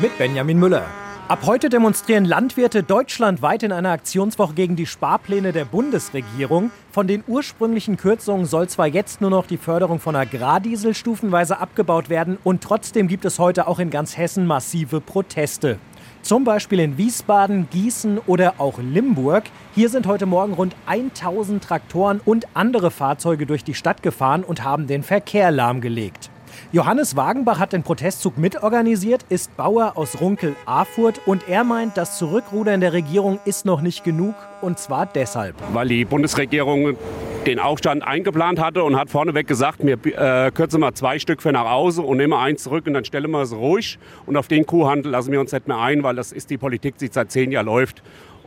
mit Benjamin Müller. Ab heute demonstrieren Landwirte deutschlandweit in einer Aktionswoche gegen die Sparpläne der Bundesregierung. Von den ursprünglichen Kürzungen soll zwar jetzt nur noch die Förderung von Agrardiesel stufenweise abgebaut werden und trotzdem gibt es heute auch in ganz Hessen massive Proteste. Zum Beispiel in Wiesbaden, Gießen oder auch Limburg. Hier sind heute Morgen rund 1000 Traktoren und andere Fahrzeuge durch die Stadt gefahren und haben den Verkehr lahmgelegt. Johannes Wagenbach hat den Protestzug mitorganisiert, ist Bauer aus Runkel-Afurt und er meint, das Zurückrudern der Regierung ist noch nicht genug und zwar deshalb. Weil die Bundesregierung den Aufstand eingeplant hatte und hat vorneweg gesagt, wir äh, kürzen mal zwei Stück für nach Hause und nehmen eins zurück und dann stellen wir es ruhig. Und auf den Kuhhandel lassen wir uns nicht mehr ein, weil das ist die Politik, die seit zehn Jahren läuft.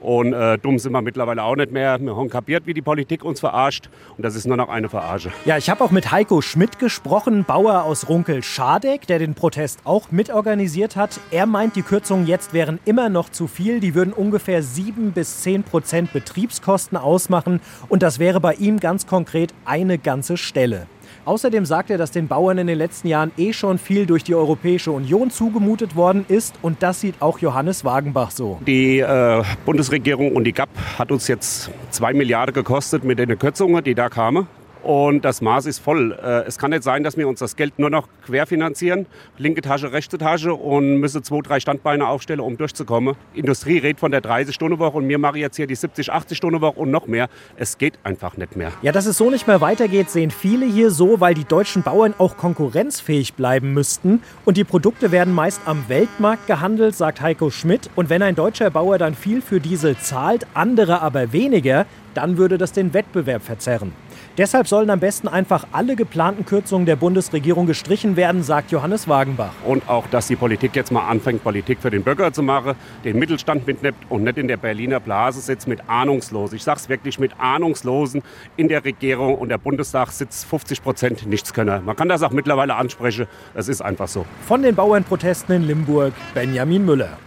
Und äh, dumm sind wir mittlerweile auch nicht mehr. Wir haben kapiert, wie die Politik uns verarscht. Und das ist nur noch eine Verarsche. Ja, ich habe auch mit Heiko Schmidt gesprochen, Bauer aus Runkel-Schadegg, der den Protest auch mitorganisiert hat. Er meint, die Kürzungen jetzt wären immer noch zu viel. Die würden ungefähr 7 bis 10 Prozent Betriebskosten ausmachen. Und das wäre bei ihm ganz konkret eine ganze Stelle. Außerdem sagt er, dass den Bauern in den letzten Jahren eh schon viel durch die Europäische Union zugemutet worden ist und das sieht auch Johannes Wagenbach so. Die äh, Bundesregierung und die GAP hat uns jetzt zwei Milliarden gekostet mit den Kürzungen, die da kamen. Und das Maß ist voll. Äh, es kann nicht sein, dass wir uns das Geld nur noch querfinanzieren, linke Tasche, rechte Tasche und müssen zwei, drei Standbeine aufstellen, um durchzukommen. Industrie redet von der 30-Stunden-Woche und wir machen jetzt hier die 70, 80-Stunden-Woche und noch mehr. Es geht einfach nicht mehr. Ja, dass es so nicht mehr weitergeht, sehen viele hier so, weil die deutschen Bauern auch konkurrenzfähig bleiben müssten. Und die Produkte werden meist am Weltmarkt gehandelt, sagt Heiko Schmidt. Und wenn ein deutscher Bauer dann viel für Diesel zahlt, andere aber weniger, dann würde das den Wettbewerb verzerren. Deshalb sollen am besten einfach alle geplanten Kürzungen der Bundesregierung gestrichen werden, sagt Johannes Wagenbach. Und auch, dass die Politik jetzt mal anfängt, Politik für den Bürger zu machen, den Mittelstand mitnimmt und nicht in der Berliner Blase sitzt mit Ahnungslosen. Ich sage es wirklich mit Ahnungslosen in der Regierung und der Bundestag sitzt 50 Prozent Nichtskönner. Man kann das auch mittlerweile ansprechen. Es ist einfach so. Von den Bauernprotesten in Limburg, Benjamin Müller.